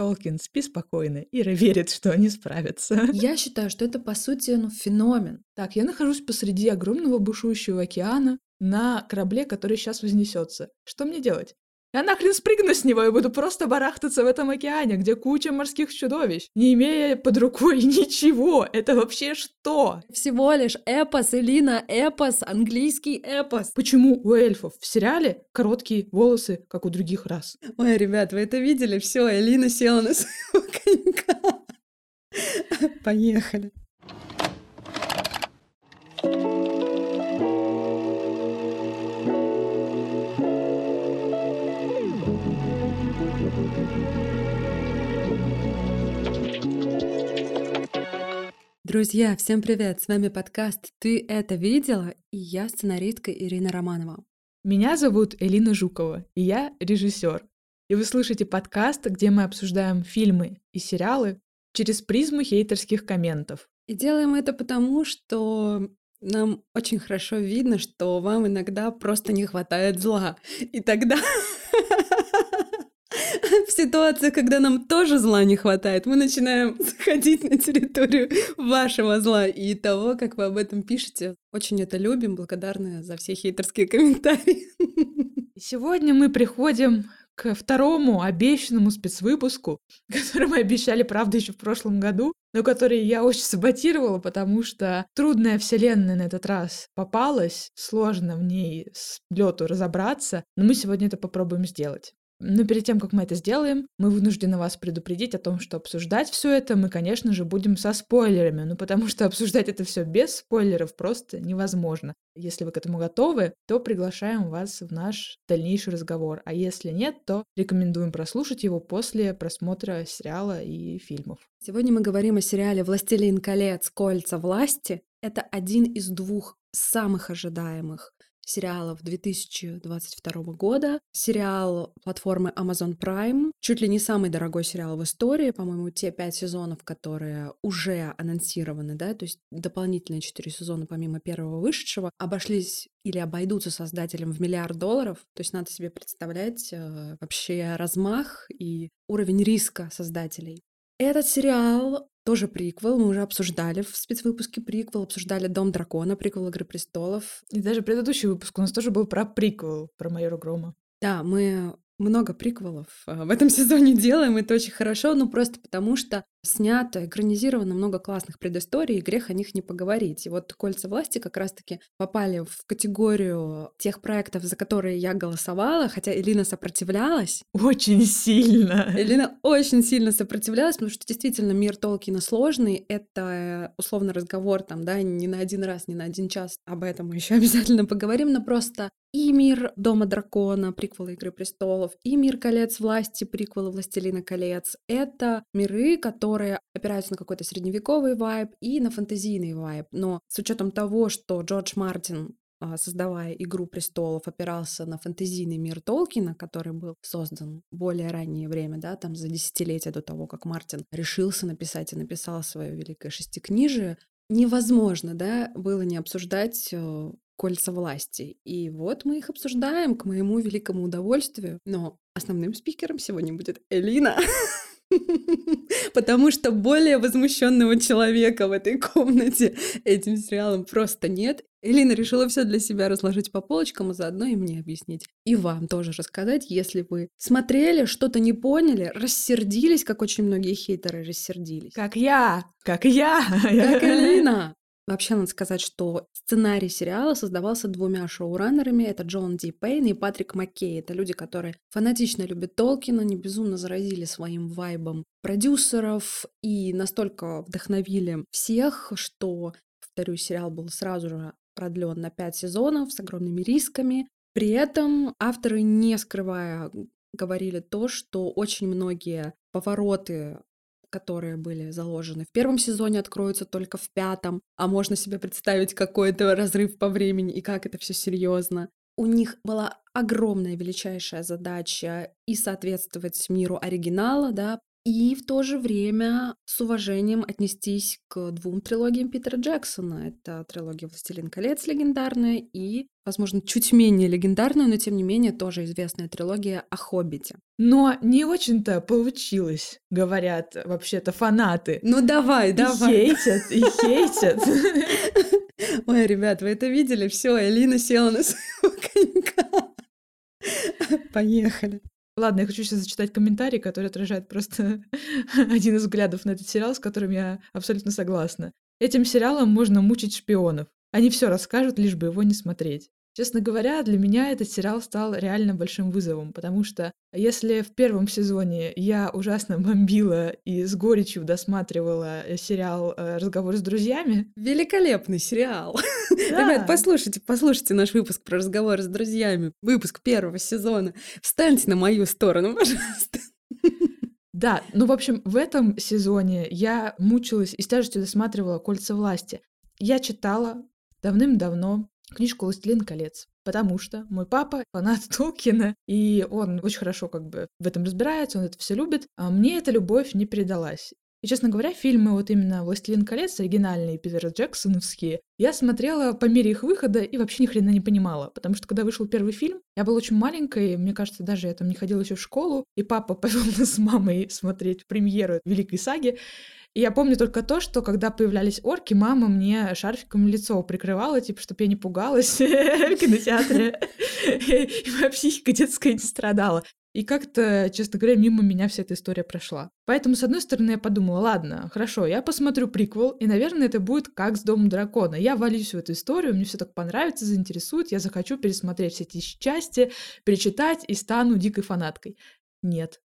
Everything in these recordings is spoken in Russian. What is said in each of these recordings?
Толкин, спи спокойно. Ира верит, что они справятся. Я считаю, что это, по сути, ну, феномен. Так, я нахожусь посреди огромного бушующего океана на корабле, который сейчас вознесется. Что мне делать? Я нахрен спрыгну с него и буду просто барахтаться в этом океане, где куча морских чудовищ, не имея под рукой ничего. Это вообще что? Всего лишь эпос, Элина, эпос, английский эпос. Почему у эльфов в сериале короткие волосы, как у других рас? Ой, ребят, вы это видели? Все, Элина села на своего конька. Поехали. Друзья, всем привет! С вами подкаст «Ты это видела?» и я сценаристка Ирина Романова. Меня зовут Элина Жукова, и я режиссер. И вы слышите подкаст, где мы обсуждаем фильмы и сериалы через призму хейтерских комментов. И делаем это потому, что нам очень хорошо видно, что вам иногда просто не хватает зла. И тогда в ситуациях, когда нам тоже зла не хватает, мы начинаем заходить на территорию вашего зла и того, как вы об этом пишете. Очень это любим, благодарны за все хейтерские комментарии. Сегодня мы приходим к второму обещанному спецвыпуску, который мы обещали, правда, еще в прошлом году, но который я очень саботировала, потому что трудная вселенная на этот раз попалась, сложно в ней с лету разобраться, но мы сегодня это попробуем сделать. Но перед тем, как мы это сделаем, мы вынуждены вас предупредить о том, что обсуждать все это мы, конечно же, будем со спойлерами, ну потому что обсуждать это все без спойлеров просто невозможно. Если вы к этому готовы, то приглашаем вас в наш дальнейший разговор, а если нет, то рекомендуем прослушать его после просмотра сериала и фильмов. Сегодня мы говорим о сериале «Властелин колец. Кольца власти». Это один из двух самых ожидаемых сериалов 2022 года. Сериал платформы Amazon Prime. Чуть ли не самый дорогой сериал в истории. По-моему, те пять сезонов, которые уже анонсированы, да, то есть дополнительные четыре сезона помимо первого вышедшего, обошлись или обойдутся создателям в миллиард долларов. То есть надо себе представлять э, вообще размах и уровень риска создателей. Этот сериал тоже приквел, мы уже обсуждали в спецвыпуске приквел, обсуждали «Дом дракона», приквел «Игры престолов». И даже предыдущий выпуск у нас тоже был про приквел, про Майора Грома. Да, мы много приквелов э, в этом сезоне делаем, это очень хорошо, ну просто потому что снято, экранизировано много классных предысторий, и грех о них не поговорить. И вот «Кольца власти» как раз-таки попали в категорию тех проектов, за которые я голосовала, хотя Элина сопротивлялась. Очень сильно. Элина очень сильно сопротивлялась, потому что действительно мир Толкина сложный. Это условно разговор там, да, не на один раз, не на один час. Об этом мы еще обязательно поговорим, но просто и мир Дома Дракона, приквелы Игры Престолов, и мир Колец Власти, приквелы Властелина Колец. Это миры, которые которые опираются на какой-то средневековый вайб и на фэнтезийный вайб. Но с учетом того, что Джордж Мартин а, создавая «Игру престолов», опирался на фэнтезийный мир Толкина, который был создан в более раннее время, да, там за десятилетия до того, как Мартин решился написать и написал свое великое шестикнижие, невозможно, да, было не обсуждать э, кольца власти. И вот мы их обсуждаем к моему великому удовольствию. Но основным спикером сегодня будет Элина. Потому что более возмущенного человека в этой комнате этим сериалом просто нет. Элина решила все для себя разложить по полочкам, а заодно и мне объяснить. И вам тоже рассказать, если вы смотрели, что-то не поняли, рассердились, как очень многие хейтеры рассердились. Как я! Как я! Как Элина! Вообще, надо сказать, что сценарий сериала создавался двумя шоураннерами. Это Джон Ди Пейн и Патрик Маккей. Это люди, которые фанатично любят Толкина, не безумно заразили своим вайбом продюсеров и настолько вдохновили всех, что, повторюсь, сериал был сразу же продлен на пять сезонов с огромными рисками. При этом авторы, не скрывая, говорили то, что очень многие повороты которые были заложены в первом сезоне, откроются только в пятом, а можно себе представить какой-то разрыв по времени и как это все серьезно. У них была огромная величайшая задача и соответствовать миру оригинала, да, и в то же время с уважением отнестись к двум трилогиям Питера Джексона. Это трилогия «Властелин колец» легендарная и, возможно, чуть менее легендарная, но тем не менее тоже известная трилогия о Хоббите. Но не очень-то получилось, говорят вообще-то фанаты. Ну давай, И давай. хейтят, и хейтят. Ой, ребят, вы это видели? Все, Элина села на своего конька. Поехали. Ладно, я хочу сейчас зачитать комментарий, который отражает просто один из взглядов на этот сериал, с которым я абсолютно согласна. Этим сериалом можно мучить шпионов. Они все расскажут, лишь бы его не смотреть. Честно говоря, для меня этот сериал стал реально большим вызовом, потому что если в первом сезоне я ужасно бомбила и с горечью досматривала э, сериал э, «Разговор с друзьями», Великолепный сериал. Ребят, послушайте, послушайте наш выпуск про разговоры с друзьями. Выпуск первого сезона. Встаньте на мою сторону, пожалуйста. Да, ну, в общем, в этом сезоне я мучилась и с тяжестью досматривала «Кольца власти». Я читала давным-давно книжку «Властелин колец», потому что мой папа фанат Толкина, и он очень хорошо как бы в этом разбирается, он это все любит, а мне эта любовь не передалась. И, честно говоря, фильмы вот именно «Властелин колец», оригинальные Питера Джексоновские, я смотрела по мере их выхода и вообще ни хрена не понимала, потому что когда вышел первый фильм, я была очень маленькой, мне кажется, даже я там не ходила еще в школу, и папа повел нас с мамой смотреть премьеру Великой саги, и я помню только то, что когда появлялись орки, мама мне шарфиком лицо прикрывала, типа, чтобы я не пугалась в кинотеатре. И моя психика детская не страдала. И как-то, честно говоря, мимо меня вся эта история прошла. Поэтому, с одной стороны, я подумала, ладно, хорошо, я посмотрю приквел, и, наверное, это будет как с Домом Дракона. Я валюсь в эту историю, мне все так понравится, заинтересует, я захочу пересмотреть все эти части, перечитать и стану дикой фанаткой. Нет.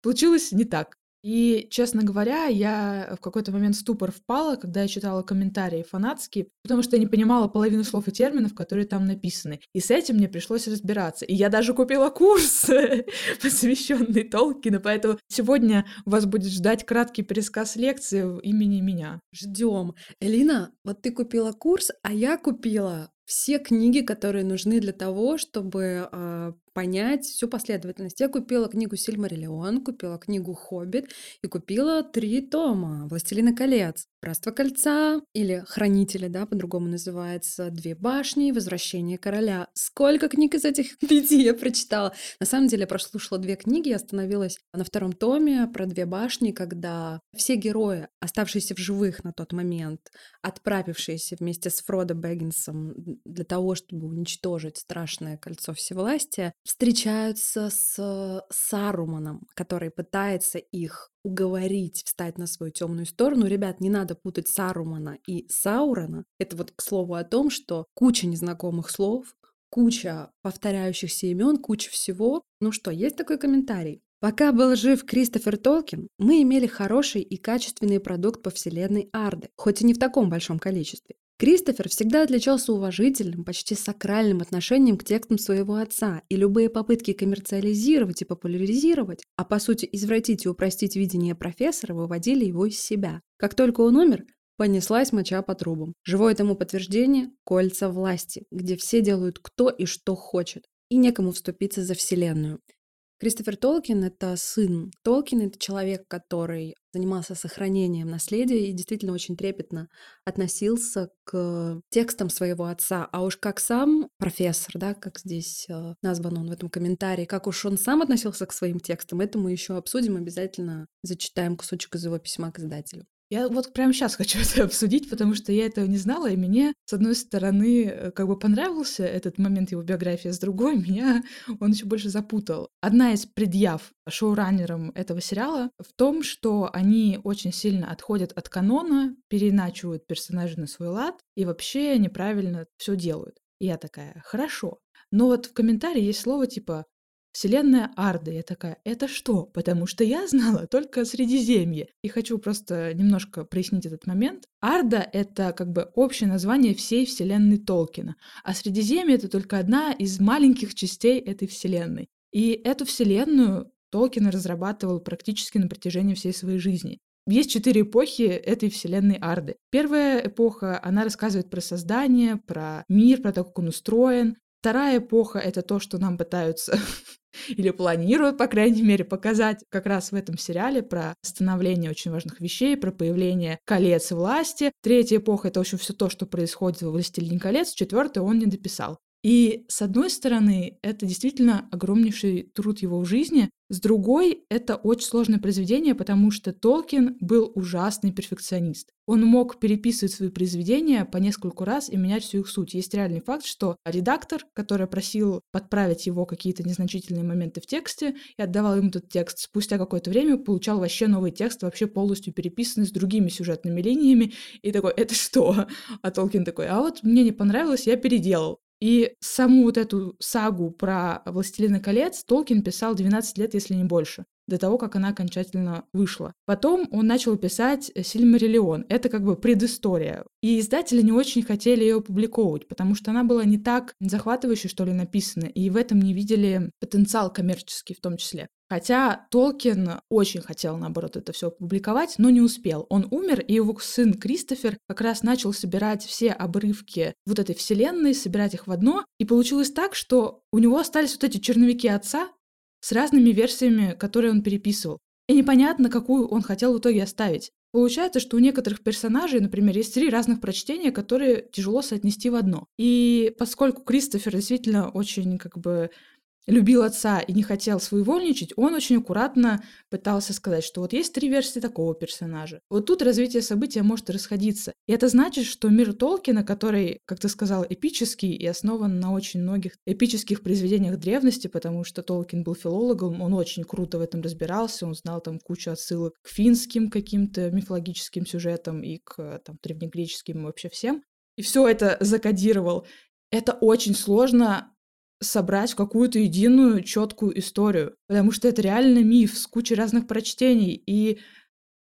Получилось не так. И, честно говоря, я в какой-то момент в ступор впала, когда я читала комментарии фанатские, потому что я не понимала половину слов и терминов, которые там написаны. И с этим мне пришлось разбираться. И я даже купила курс, посвященный Толкину, поэтому сегодня вас будет ждать краткий пересказ лекции имени меня. Ждем. Элина, вот ты купила курс, а я купила все книги, которые нужны для того, чтобы а, понять всю последовательность. Я купила книгу Сильмариллион, купила книгу Хоббит и купила три тома Властелина колец. Братство кольца или Хранители, да, по-другому называется, Две башни, Возвращение короля. Сколько книг из этих пяти я прочитала? На самом деле, я прослушала две книги, я остановилась на втором томе про Две башни, когда все герои, оставшиеся в живых на тот момент, отправившиеся вместе с Фродо Бэггинсом для того, чтобы уничтожить страшное кольцо всевластия, встречаются с Саруманом, который пытается их уговорить встать на свою темную сторону. Ребят, не надо путать Сарумана и Саурона. Это вот к слову о том, что куча незнакомых слов, куча повторяющихся имен, куча всего. Ну что, есть такой комментарий? Пока был жив Кристофер Толкин, мы имели хороший и качественный продукт по вселенной Арды, хоть и не в таком большом количестве. Кристофер всегда отличался уважительным, почти сакральным отношением к текстам своего отца, и любые попытки коммерциализировать и популяризировать, а по сути извратить и упростить видение профессора, выводили его из себя. Как только он умер, понеслась моча по трубам. Живое тому подтверждение – кольца власти, где все делают кто и что хочет, и некому вступиться за вселенную. Кристофер Толкин — это сын. Толкин — это человек, который занимался сохранением наследия и действительно очень трепетно относился к текстам своего отца. А уж как сам профессор, да, как здесь э, назван он в этом комментарии, как уж он сам относился к своим текстам, это мы еще обсудим, обязательно зачитаем кусочек из его письма к издателю. Я вот прямо сейчас хочу это обсудить, потому что я этого не знала, и мне, с одной стороны, э, как бы понравился этот момент его биографии, а с другой меня он еще больше запутал. Одна из предъяв шоураннерам этого сериала в том, что они очень сильно отходят от канона, переначивают персонажей на свой лад и вообще неправильно все делают. И я такая, хорошо. Но вот в комментарии есть слово типа Вселенная Арды. Я такая, это что? Потому что я знала только Средиземье. И хочу просто немножко прояснить этот момент. Арда — это как бы общее название всей вселенной Толкина. А Средиземье — это только одна из маленьких частей этой вселенной. И эту вселенную Толкин разрабатывал практически на протяжении всей своей жизни. Есть четыре эпохи этой вселенной Арды. Первая эпоха, она рассказывает про создание, про мир, про то, как он устроен. Вторая эпоха — это то, что нам пытаются или планируют, по крайней мере, показать как раз в этом сериале про становление очень важных вещей, про появление колец власти. Третья эпоха — это, в общем, все то, что происходит в «Властелине колец». Четвертая он не дописал. И с одной стороны, это действительно огромнейший труд его в жизни, с другой, это очень сложное произведение, потому что Толкин был ужасный перфекционист. Он мог переписывать свои произведения по нескольку раз и менять всю их суть. Есть реальный факт, что редактор, который просил подправить его какие-то незначительные моменты в тексте и отдавал ему этот текст, спустя какое-то время получал вообще новый текст, вообще полностью переписанный с другими сюжетными линиями, и такой, это что? А Толкин такой, а вот мне не понравилось, я переделал. И саму вот эту сагу про «Властелина колец» Толкин писал 12 лет, если не больше до того, как она окончательно вышла. Потом он начал писать «Сильмариллион». Это как бы предыстория. И издатели не очень хотели ее опубликовывать, потому что она была не так захватывающе, что ли, написана, и в этом не видели потенциал коммерческий в том числе. Хотя Толкин очень хотел, наоборот, это все опубликовать, но не успел. Он умер, и его сын Кристофер как раз начал собирать все обрывки вот этой вселенной, собирать их в одно. И получилось так, что у него остались вот эти черновики отца с разными версиями, которые он переписывал. И непонятно, какую он хотел в итоге оставить. Получается, что у некоторых персонажей, например, есть три разных прочтения, которые тяжело соотнести в одно. И поскольку Кристофер действительно очень как бы любил отца и не хотел своевольничать, он очень аккуратно пытался сказать, что вот есть три версии такого персонажа. Вот тут развитие события может расходиться. И это значит, что мир Толкина, который, как ты сказал, эпический и основан на очень многих эпических произведениях древности, потому что Толкин был филологом, он очень круто в этом разбирался, он знал там кучу отсылок к финским каким-то мифологическим сюжетам и к там, древнегреческим и вообще всем. И все это закодировал. Это очень сложно собрать в какую-то единую четкую историю, потому что это реально миф с кучей разных прочтений. И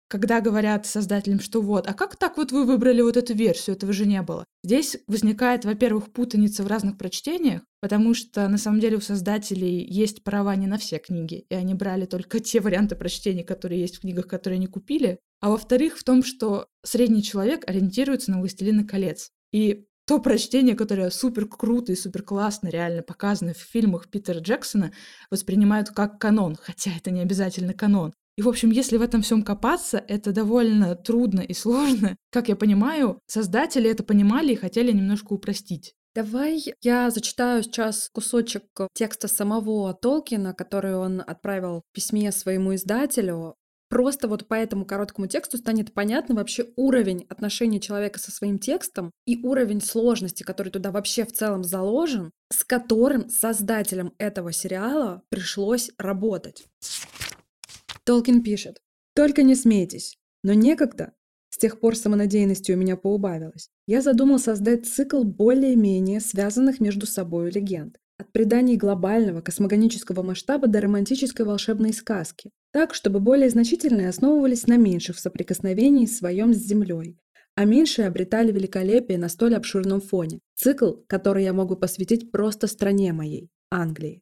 когда говорят создателям, что вот, а как так вот вы выбрали вот эту версию, этого же не было. Здесь возникает, во-первых, путаница в разных прочтениях, потому что на самом деле у создателей есть права не на все книги, и они брали только те варианты прочтений, которые есть в книгах, которые они купили. А во-вторых, в том, что средний человек ориентируется на «Властелина колец». И то прочтение, которое супер круто и супер классно реально показано в фильмах Питера Джексона, воспринимают как канон, хотя это не обязательно канон. И, в общем, если в этом всем копаться, это довольно трудно и сложно. Как я понимаю, создатели это понимали и хотели немножко упростить. Давай я зачитаю сейчас кусочек текста самого Толкина, который он отправил в письме своему издателю. Просто вот по этому короткому тексту станет понятно вообще уровень отношения человека со своим текстом и уровень сложности, который туда вообще в целом заложен, с которым создателям этого сериала пришлось работать. Толкин пишет. «Только не смейтесь, но некогда, с тех пор самонадеянности у меня поубавилось, я задумал создать цикл более-менее связанных между собой легенд. От преданий глобального космогонического масштаба до романтической волшебной сказки. Так, чтобы более значительные основывались на меньших соприкосновений своем с Землей, а меньшие обретали великолепие на столь обширном фоне. Цикл, который я могу посвятить просто стране моей, Англии.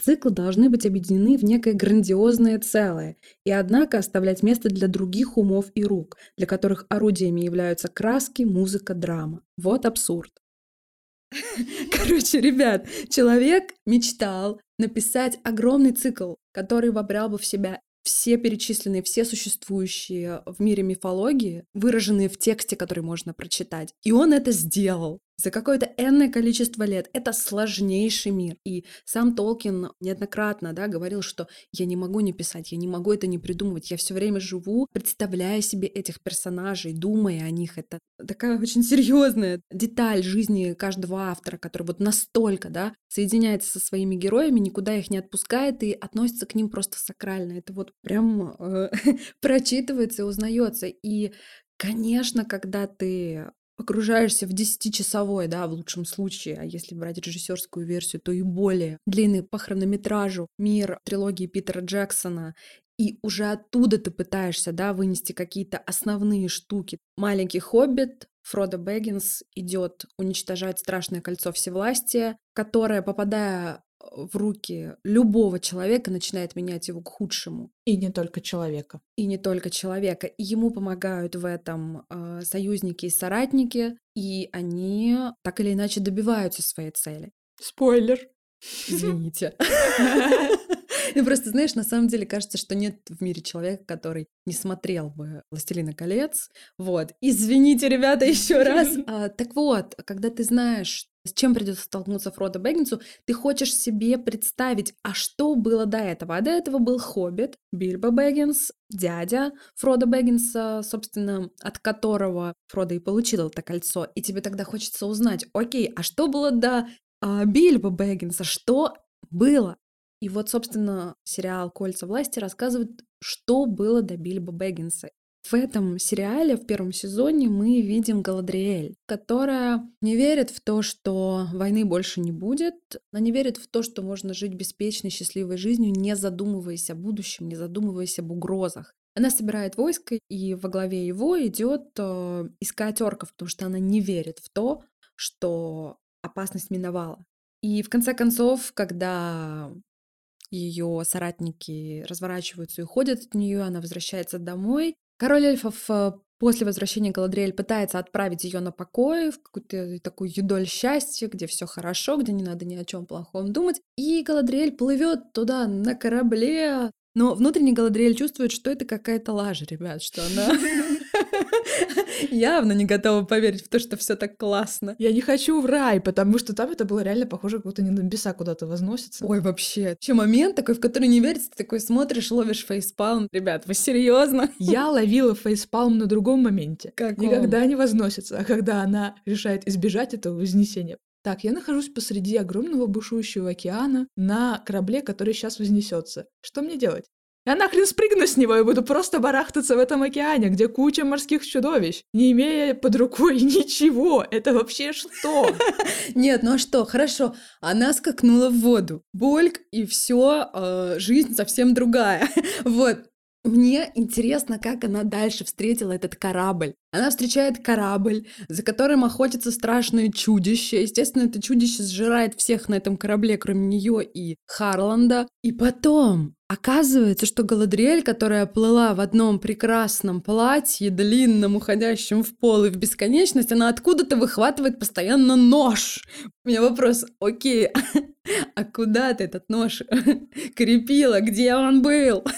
Циклы должны быть объединены в некое грандиозное целое, и однако оставлять место для других умов и рук, для которых орудиями являются краски, музыка, драма. Вот абсурд. Короче, ребят, человек мечтал написать огромный цикл, который вобрал бы в себя все перечисленные, все существующие в мире мифологии, выраженные в тексте, который можно прочитать. И он это сделал за какое-то энное количество лет. Это сложнейший мир. И сам Толкин неоднократно да, говорил, что я не могу не писать, я не могу это не придумывать. Я все время живу, представляя себе этих персонажей, думая о них. Это такая очень серьезная деталь жизни каждого автора, который вот настолько да, соединяется со своими героями, никуда их не отпускает и относится к ним просто сакрально. Это вот прям э, прочитывается и узнается. И Конечно, когда ты погружаешься в десятичасовой, да, в лучшем случае, а если брать режиссерскую версию, то и более длинный по хронометражу мир трилогии Питера Джексона, и уже оттуда ты пытаешься, да, вынести какие-то основные штуки. Маленький хоббит, Фродо Бэггинс идет уничтожать страшное кольцо всевластия, которое, попадая в руки любого человека начинает менять его к худшему. И не только человека. И не только человека. И ему помогают в этом э, союзники и соратники, и они так или иначе добиваются своей цели. Спойлер. Извините. Ну, просто, знаешь, на самом деле кажется, что нет в мире человека, который не смотрел бы «Властелина колец». Вот. Извините, ребята, еще раз. А, так вот, когда ты знаешь, с чем придется столкнуться Фродо Бэггинсу, ты хочешь себе представить, а что было до этого? А до этого был Хоббит, Бильбо Бэггинс, дядя Фродо Бэггинса, собственно, от которого Фродо и получил это кольцо. И тебе тогда хочется узнать, окей, а что было до а, Бильбо Бэггинса? Что было? И вот, собственно, сериал «Кольца власти» рассказывает, что было до Бильбо Бэггинса. В этом сериале, в первом сезоне, мы видим Галадриэль, которая не верит в то, что войны больше не будет, она не верит в то, что можно жить беспечной, счастливой жизнью, не задумываясь о будущем, не задумываясь об угрозах. Она собирает войско, и во главе его идет э, искать орков, потому что она не верит в то, что опасность миновала. И в конце концов, когда ее соратники разворачиваются и уходят от нее, она возвращается домой. Король эльфов э, после возвращения Галадриэль пытается отправить ее на покой, в какую-то такую юдоль счастья, где все хорошо, где не надо ни о чем плохом думать. И Галадриэль плывет туда на корабле, но внутренне Галадриэль чувствует, что это какая-то лажа, ребят, что она явно не готова поверить в то, что все так классно. Я не хочу в рай, потому что там это было реально похоже, как будто не на небеса куда-то возносится. Ой, вообще. Че момент такой, в который не верится, ты такой смотришь, ловишь фейспалм. Ребят, вы серьезно? Я ловила фейспалм на другом моменте. Как Никогда не возносится, а когда она решает избежать этого вознесения. Так, я нахожусь посреди огромного бушующего океана на корабле, который сейчас вознесется. Что мне делать? Я нахрен спрыгну с него и буду просто барахтаться в этом океане, где куча морских чудовищ, не имея под рукой ничего. Это вообще что? Нет, ну а что, хорошо. Она скакнула в воду. Больк, и все, э, жизнь совсем другая. Вот. Мне интересно, как она дальше встретила этот корабль. Она встречает корабль, за которым охотится страшное чудище. Естественно, это чудище сжирает всех на этом корабле, кроме нее и Харланда. И потом Оказывается, что Галадриэль, которая плыла в одном прекрасном платье, длинном, уходящем в пол и в бесконечность, она откуда-то выхватывает постоянно нож. У меня вопрос, окей, а куда ты этот нож крепила? Где он был?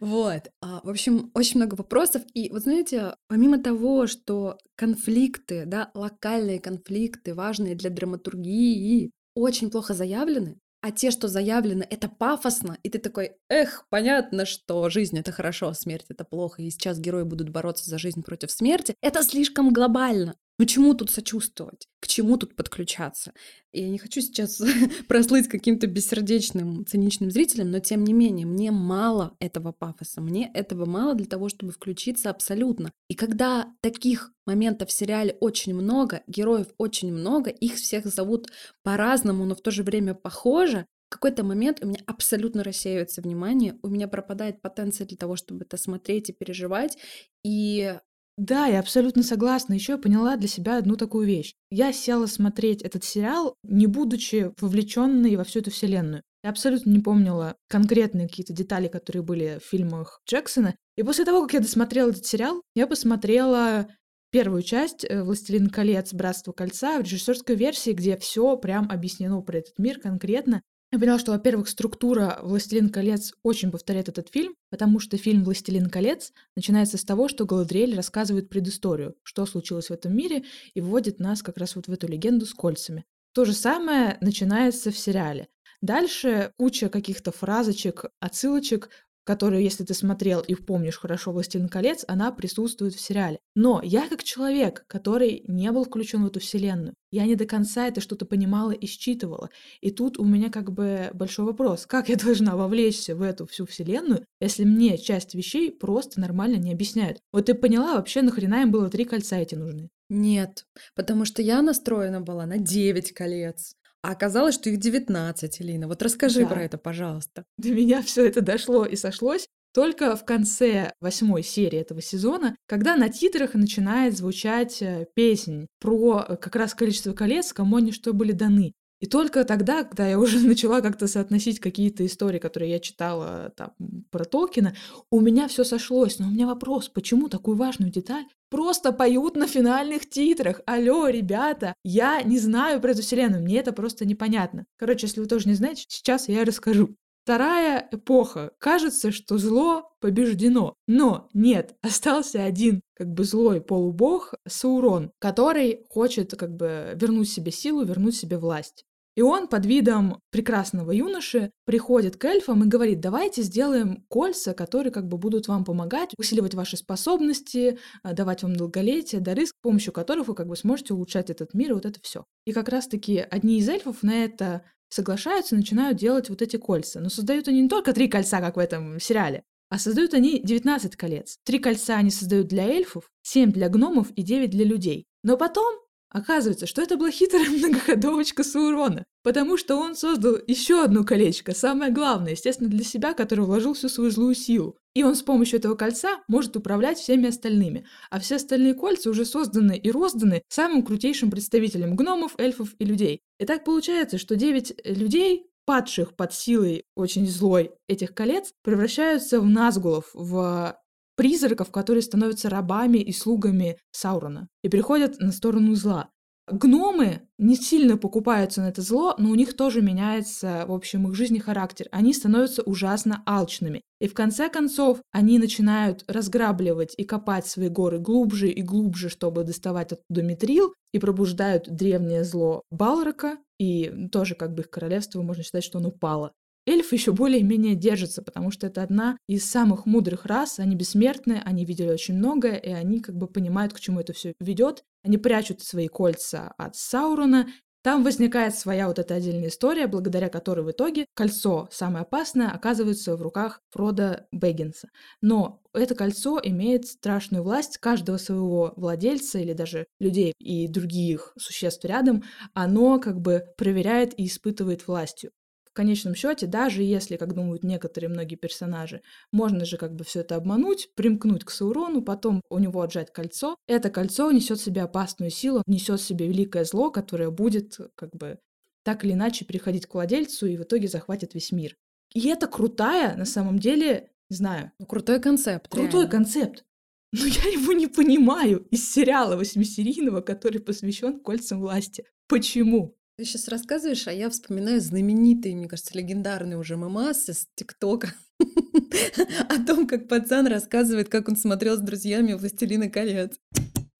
Вот. А, в общем, очень много вопросов. И вот знаете, помимо того, что конфликты, да, локальные конфликты, важные для драматургии, очень плохо заявлены, а те, что заявлены, это пафосно, и ты такой, эх, понятно, что жизнь — это хорошо, а смерть — это плохо, и сейчас герои будут бороться за жизнь против смерти. Это слишком глобально. Ну чему тут сочувствовать? К чему тут подключаться? Я не хочу сейчас прослыть каким-то бессердечным, циничным зрителем, но тем не менее, мне мало этого пафоса, мне этого мало для того, чтобы включиться абсолютно. И когда таких моментов в сериале очень много, героев очень много, их всех зовут по-разному, но в то же время похоже, в какой-то момент у меня абсолютно рассеивается внимание, у меня пропадает потенция для того, чтобы это смотреть и переживать, и да, я абсолютно согласна. Еще я поняла для себя одну такую вещь. Я села смотреть этот сериал, не будучи вовлеченной во всю эту вселенную. Я абсолютно не помнила конкретные какие-то детали, которые были в фильмах Джексона. И после того, как я досмотрела этот сериал, я посмотрела первую часть э, «Властелин колец. Братство кольца» в режиссерской версии, где все прям объяснено про этот мир конкретно. Я поняла, что, во-первых, структура «Властелин колец» очень повторяет этот фильм, потому что фильм «Властелин колец» начинается с того, что Галадриэль рассказывает предысторию, что случилось в этом мире, и вводит нас как раз вот в эту легенду с кольцами. То же самое начинается в сериале. Дальше куча каких-то фразочек, отсылочек которую, если ты смотрел и помнишь хорошо «Властелин колец», она присутствует в сериале. Но я как человек, который не был включен в эту вселенную, я не до конца это что-то понимала и считывала. И тут у меня как бы большой вопрос, как я должна вовлечься в эту всю вселенную, если мне часть вещей просто нормально не объясняют. Вот ты поняла, вообще нахрена им было три кольца эти нужны? Нет, потому что я настроена была на 9 колец. А оказалось, что их 19, Элина. Вот расскажи Да. про это, пожалуйста. До меня все это дошло и сошлось только в конце восьмой серии этого сезона, когда на титрах начинает звучать э, песнь про э, как раз количество колец, кому они что были даны. И только тогда, когда я уже начала как-то соотносить какие-то истории, которые я читала там, про Толкина, у меня все сошлось. Но у меня вопрос, почему такую важную деталь просто поют на финальных титрах? Алло, ребята, я не знаю про эту вселенную, мне это просто непонятно. Короче, если вы тоже не знаете, сейчас я расскажу. Вторая эпоха. Кажется, что зло побеждено. Но нет, остался один как бы злой полубог Саурон, который хочет как бы вернуть себе силу, вернуть себе власть. И он под видом прекрасного юноши приходит к эльфам и говорит, давайте сделаем кольца, которые как бы будут вам помогать, усиливать ваши способности, а, давать вам долголетие, дары, с помощью которых вы как бы сможете улучшать этот мир и вот это все. И как раз-таки одни из эльфов на это соглашаются и начинают делать вот эти кольца. Но создают они не только три кольца, как в этом сериале, а создают они 19 колец. Три кольца они создают для эльфов, 7 для гномов и 9 для людей. Но потом Оказывается, что это была хитрая многоходовочка Саурона, потому что он создал еще одно колечко, самое главное, естественно, для себя, которое вложил всю свою злую силу. И он с помощью этого кольца может управлять всеми остальными. А все остальные кольца уже созданы и розданы самым крутейшим представителям гномов, эльфов и людей. И так получается, что девять людей, падших под силой очень злой этих колец, превращаются в назгулов, в призраков, которые становятся рабами и слугами Саурона и переходят на сторону зла. Гномы не сильно покупаются на это зло, но у них тоже меняется, в общем, их жизнь и характер. Они становятся ужасно алчными. И в конце концов они начинают разграбливать и копать свои горы глубже и глубже, чтобы доставать оттуда метрил, и пробуждают древнее зло Балрока, и тоже как бы их королевство, можно считать, что оно упало эльфы еще более-менее держатся, потому что это одна из самых мудрых рас, они бессмертны, они видели очень многое, и они как бы понимают, к чему это все ведет. Они прячут свои кольца от Саурона, там возникает своя вот эта отдельная история, благодаря которой в итоге кольцо, самое опасное, оказывается в руках Фрода Бэггинса. Но это кольцо имеет страшную власть каждого своего владельца или даже людей и других существ рядом. Оно как бы проверяет и испытывает властью конечном счете, даже если, как думают некоторые многие персонажи, можно же как бы все это обмануть, примкнуть к Саурону, потом у него отжать кольцо, это кольцо несет в себе опасную силу, несет в себе великое зло, которое будет как бы так или иначе переходить к владельцу и в итоге захватит весь мир. И это крутая, на самом деле, не знаю. Ну, крутой концепт. Крутой реально. концепт. Но я его не понимаю из сериала восьмисерийного, который посвящен кольцам власти. Почему? Ты сейчас рассказываешь, а я вспоминаю знаменитые, мне кажется, легендарные уже мемасы с ТикТока о том, как пацан рассказывает, как он смотрел с друзьями «Властелина колец».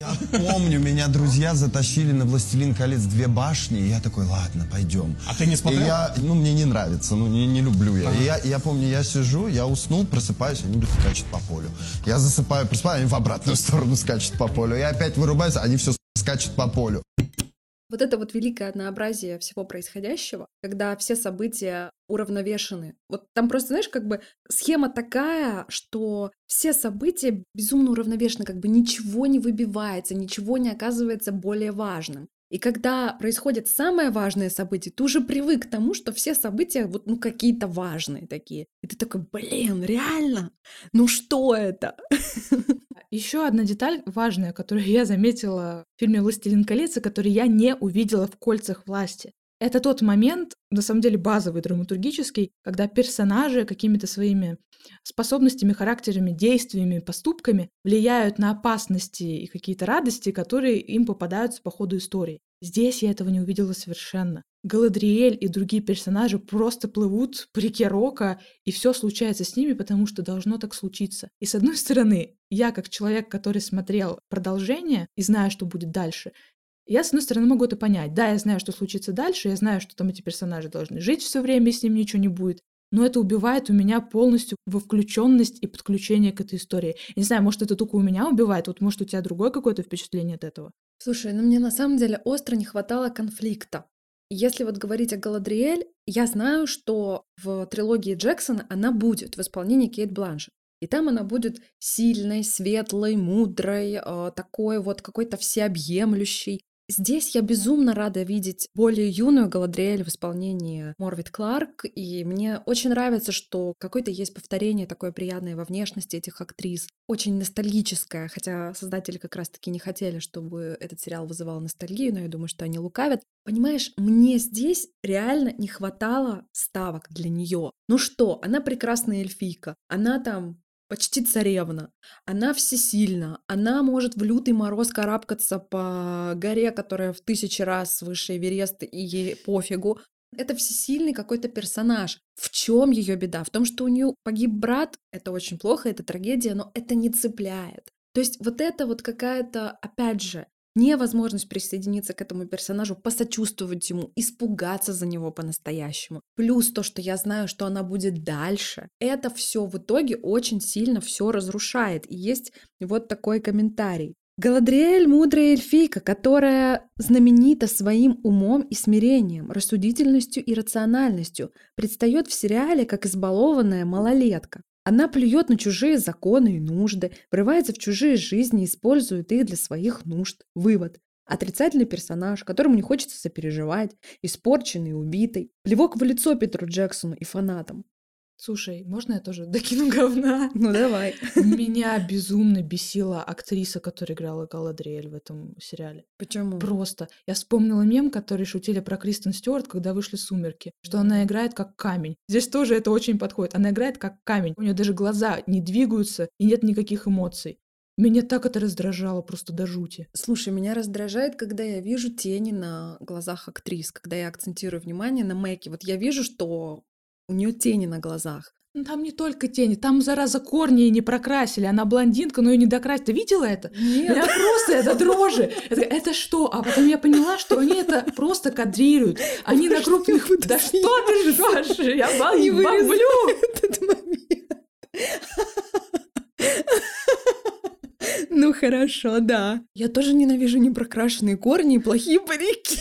Я помню, меня друзья затащили на «Властелин колец» две башни, и я такой, ладно, пойдем. А ты не смотрел? И я, ну, мне не нравится, ну, не, не люблю я. Ага. И я. Я помню, я сижу, я уснул, просыпаюсь, они скачут по полю. Я засыпаю, просыпаюсь, они в обратную сторону скачут по полю. Я опять вырубаюсь, они все скачут по полю. Вот это вот великое однообразие всего происходящего, когда все события уравновешены. Вот там просто, знаешь, как бы схема такая, что все события безумно уравновешены, как бы ничего не выбивается, ничего не оказывается более важным. И когда происходит самое важное событие, ты уже привык к тому, что все события вот ну какие-то важные такие. И ты такой, блин, реально? Ну что это? Еще одна деталь важная, которую я заметила в фильме «Властелин колец», и которую я не увидела в «Кольцах власти». Это тот момент, на самом деле базовый, драматургический, когда персонажи какими-то своими способностями, характерами, действиями, поступками влияют на опасности и какие-то радости, которые им попадаются по ходу истории. Здесь я этого не увидела совершенно. Галадриэль и другие персонажи просто плывут по реке Рока, и все случается с ними, потому что должно так случиться. И с одной стороны, я как человек, который смотрел продолжение и знаю, что будет дальше, я, с одной стороны, могу это понять. Да, я знаю, что случится дальше, я знаю, что там эти персонажи должны жить все время, и с ним ничего не будет. Но это убивает у меня полностью во включенность и подключение к этой истории. Я не знаю, может, это только у меня убивает, вот может, у тебя другое какое-то впечатление от этого? Слушай, ну мне на самом деле остро не хватало конфликта. Если вот говорить о Галадриэль, я знаю, что в трилогии Джексона она будет в исполнении Кейт Бланшет. И там она будет сильной, светлой, мудрой, э, такой вот какой-то всеобъемлющей. Здесь я безумно рада видеть более юную Галадриэль в исполнении Морвит Кларк, и мне очень нравится, что какое-то есть повторение такое приятное во внешности этих актрис, очень ностальгическое, хотя создатели как раз-таки не хотели, чтобы этот сериал вызывал ностальгию, но я думаю, что они лукавят. Понимаешь, мне здесь реально не хватало ставок для нее. Ну что, она прекрасная эльфийка, она там почти царевна. Она всесильна. Она может в лютый мороз карабкаться по горе, которая в тысячи раз выше Эвереста, и ей пофигу. Это всесильный какой-то персонаж. В чем ее беда? В том, что у нее погиб брат. Это очень плохо, это трагедия, но это не цепляет. То есть вот это вот какая-то, опять же, невозможность присоединиться к этому персонажу, посочувствовать ему, испугаться за него по-настоящему. Плюс то, что я знаю, что она будет дальше. Это все в итоге очень сильно все разрушает. И есть вот такой комментарий. Галадриэль — мудрая эльфийка, которая знаменита своим умом и смирением, рассудительностью и рациональностью, предстает в сериале как избалованная малолетка. Она плюет на чужие законы и нужды, врывается в чужие жизни и использует их для своих нужд. Вывод. Отрицательный персонаж, которому не хочется сопереживать, испорченный и убитый. Плевок в лицо Петру Джексону и фанатам. Слушай, можно я тоже докину говна? Ну давай. Меня безумно бесила актриса, которая играла Галадриэль в этом сериале. Почему? Просто. Я вспомнила мем, который шутили про Кристен Стюарт, когда вышли «Сумерки», что она играет как камень. Здесь тоже это очень подходит. Она играет как камень. У нее даже глаза не двигаются и нет никаких эмоций. Меня так это раздражало просто до жути. Слушай, меня раздражает, когда я вижу тени на глазах актрис, когда я акцентирую внимание на Мэке. Вот я вижу, что у нее тени на глазах. Ну, там не только тени, там, зараза, корни и не прокрасили. Она блондинка, но ее не докрасили. Ты видела это? Нет. Я просто, это дрожи. Это, это что? А потом я поняла, что они это просто кадрируют. Они на крупных... Да что ты ржешь? Я Не бомблю. этот момент. Ну хорошо, да. Я тоже ненавижу непрокрашенные корни и плохие парики.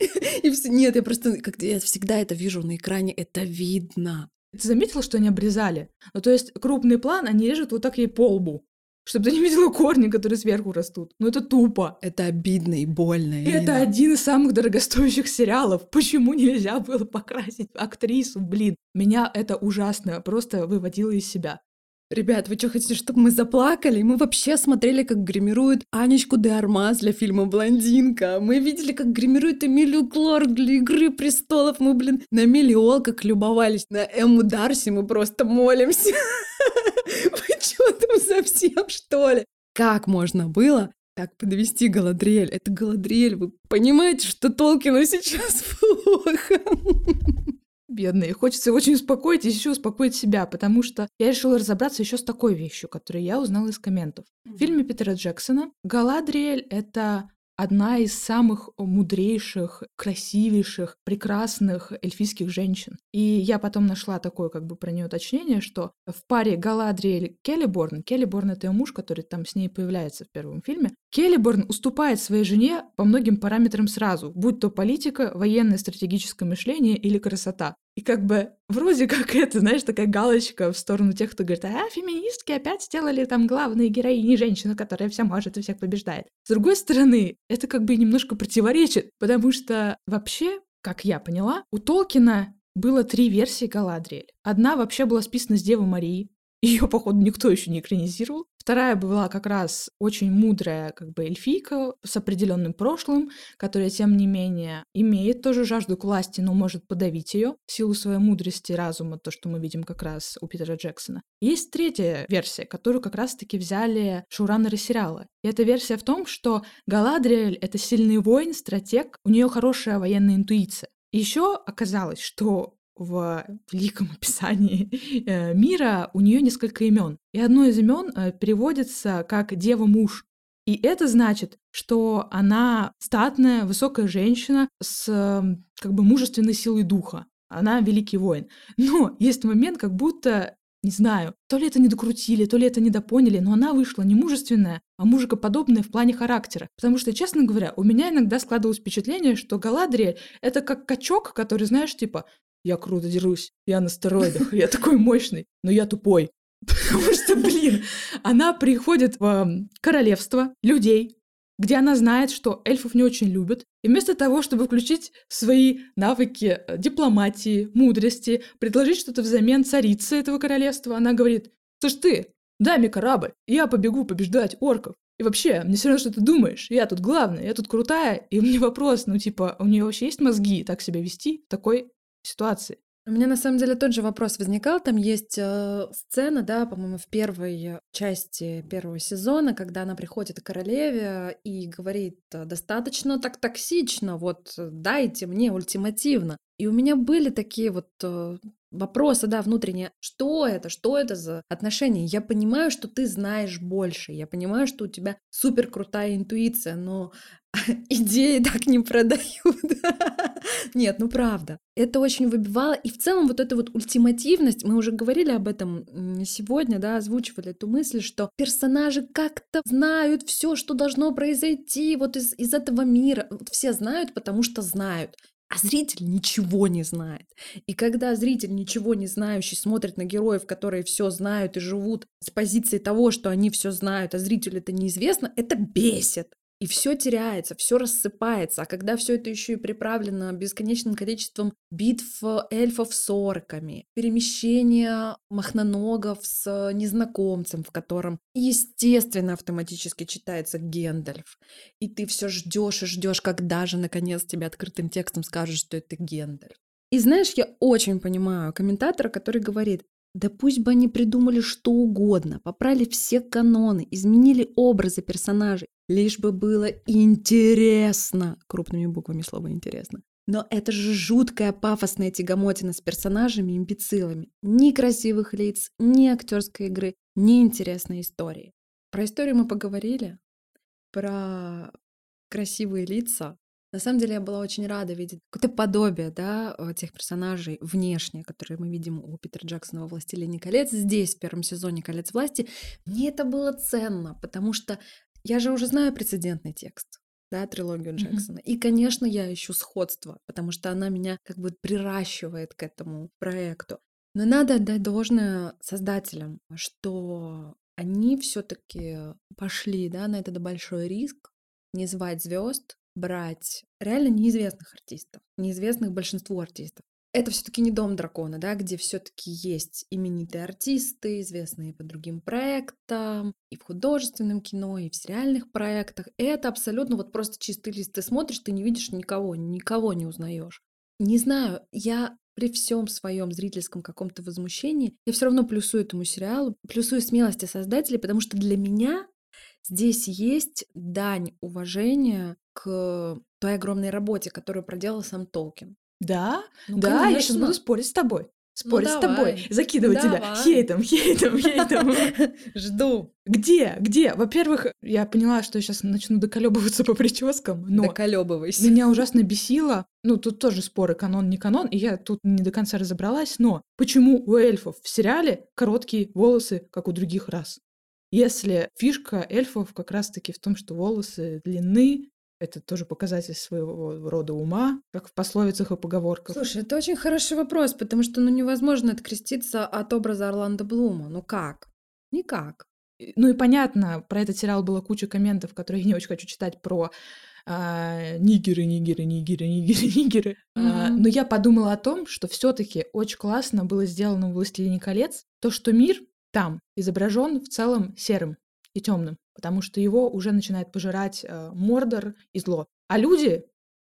И все, нет, я просто, как я всегда это вижу на экране, это видно. Ты заметила, что они обрезали? Ну, то есть крупный план они режут вот так ей по лбу. Чтобы ты не видела корни, которые сверху растут. Ну, это тупо. Это обидно и больно. И это один из самых дорогостоящих сериалов. Почему нельзя было покрасить актрису? Блин, меня это ужасно просто выводило из себя. Ребят, вы что хотите, чтобы мы заплакали? Мы вообще смотрели, как гримируют Анечку де Армаз для фильма «Блондинка». Мы видели, как гримируют Эмилию Кларк для «Игры престолов». Мы, блин, на Миллиол как любовались. На Эмму Дарси мы просто молимся. Вы что там совсем, что ли? Как можно было так подвести Галадриэль? Это Галадриэль. Вы понимаете, что Толкину сейчас плохо? Бедные. Хочется очень успокоить и еще успокоить себя, потому что я решила разобраться еще с такой вещью, которую я узнала из комментов. В фильме Питера Джексона Галадриэль — это одна из самых мудрейших, красивейших, прекрасных эльфийских женщин. И я потом нашла такое как бы про нее уточнение, что в паре Галадриэль Келлиборн, Келлиборн — это ее муж, который там с ней появляется в первом фильме, Келлиборн уступает своей жене по многим параметрам сразу, будь то политика, военное стратегическое мышление или красота. И как бы вроде как это, знаешь, такая галочка в сторону тех, кто говорит, а, феминистки опять сделали там главные героини женщину, которая вся может и всех побеждает. С другой стороны, это как бы немножко противоречит, потому что вообще, как я поняла, у Толкина было три версии Галадриэль. Одна вообще была списана с Девы Марии, ее, походу, никто еще не экранизировал. Вторая была как раз очень мудрая как бы эльфийка с определенным прошлым, которая, тем не менее, имеет тоже жажду к власти, но может подавить ее в силу своей мудрости и разума, то, что мы видим как раз у Питера Джексона. Есть третья версия, которую как раз-таки взяли шоураннеры сериала. И эта версия в том, что Галадриэль — это сильный воин, стратег, у нее хорошая военная интуиция. Еще оказалось, что в великом описании э, мира у нее несколько имен. И одно из имен э, переводится как дева-муж. И это значит, что она статная, высокая женщина с как бы мужественной силой духа. Она великий воин. Но есть момент, как будто, не знаю, то ли это не докрутили, то ли это не допоняли, но она вышла не мужественная, а мужикоподобная в плане характера. Потому что, честно говоря, у меня иногда складывалось впечатление, что Галадриэль — это как качок, который, знаешь, типа, я круто дерусь, я на стероидах, я такой мощный, но я тупой. Потому что, блин, она приходит в королевство людей, где она знает, что эльфов не очень любят, и вместо того, чтобы включить свои навыки э, дипломатии, мудрости, предложить что-то взамен царице этого королевства, она говорит, «Слушай ты, дай мне корабль, я побегу побеждать орков. И вообще, мне все равно, что ты думаешь, я тут главная, я тут крутая, и у меня вопрос, ну типа, у нее вообще есть мозги так себя вести в такой ситуации?» У меня на самом деле тот же вопрос возникал. Там есть э, сцена, да, по-моему, в первой части первого сезона, когда она приходит к королеве и говорит э, достаточно так токсично, вот э, дайте мне ультимативно. И у меня были такие вот э, вопросы, да, внутренние. Что это? Что это за отношения? Я понимаю, что ты знаешь больше. Я понимаю, что у тебя супер крутая интуиция, но идеи так не продают. Нет, ну правда. Это очень выбивало. И в целом вот эта вот ультимативность, мы уже говорили об этом сегодня, да, озвучивали эту мысль, что персонажи как-то знают все, что должно произойти вот из, из этого мира. Вот все знают, потому что знают. А зритель ничего не знает. И когда зритель, ничего не знающий, смотрит на героев, которые все знают и живут с позиции того, что они все знают, а зрителю это неизвестно, это бесит. И все теряется, все рассыпается. А когда все это еще и приправлено бесконечным количеством битв эльфов с орками, перемещения махноногов с незнакомцем, в котором, естественно, автоматически читается Гендальф. И ты все ждешь и ждешь, когда же наконец тебе открытым текстом скажут, что это Гендальф. И знаешь, я очень понимаю комментатора, который говорит, да пусть бы они придумали что угодно, поправили все каноны, изменили образы персонажей, лишь бы было интересно. Крупными буквами слово «интересно». Но это же жуткая пафосная тягомотина с персонажами и имбецилами. Ни красивых лиц, ни актерской игры, ни интересной истории. Про историю мы поговорили, про красивые лица на самом деле я была очень рада видеть какое-то подобие, да, э, тех персонажей внешне, которые мы видим у Питера Джексона во «Властелине колец». Здесь, в первом сезоне «Колец власти», мне это было ценно, потому что я же уже знаю прецедентный текст да, трилогию Джексона. Mm-hmm. И, конечно, я ищу сходство, потому что она меня как бы приращивает к этому проекту. Но надо отдать должное создателям, что они все-таки пошли, да, на этот большой риск, не звать звезд, брать реально неизвестных артистов, неизвестных большинству артистов. Это все-таки не дом дракона, да, где все-таки есть именитые артисты, известные по другим проектам, и в художественном кино, и в сериальных проектах. Это абсолютно вот просто чистый лист. Ты смотришь, ты не видишь никого, никого не узнаешь. Не знаю, я при всем своем зрительском каком-то возмущении, я все равно плюсую этому сериалу, плюсую смелости создателей, потому что для меня здесь есть дань уважения к той огромной работе, которую проделал сам Толкин. Да, ну, да, конечно. я сейчас буду спорить с тобой. Ну, спорить ну, с тобой, закидывать давай. тебя хейтом, хейтом, хейтом. Жду. Где? Где? Во-первых, я поняла, что я сейчас начну доколебываться по прическам, но Доколебывайся. меня ужасно бесило. Ну, тут тоже споры, канон, не канон, и я тут не до конца разобралась, но почему у эльфов в сериале короткие волосы, как у других рас? Если фишка эльфов как раз-таки в том, что волосы длинны, это тоже показатель своего рода ума, как в пословицах и поговорках. Слушай, это очень хороший вопрос, потому что ну, невозможно откреститься от образа Орландо Блума. Ну как? Никак. Ну и понятно, про этот сериал было куча комментов, которые я не очень хочу читать про а, нигеры, нигеры, нигеры, нигеры, нигеры. Mm-hmm. А, но я подумала о том, что все-таки очень классно было сделано в «Властелине колец», то, что мир там изображен в целом серым и темным, потому что его уже начинает пожирать э, Мордор и зло. А люди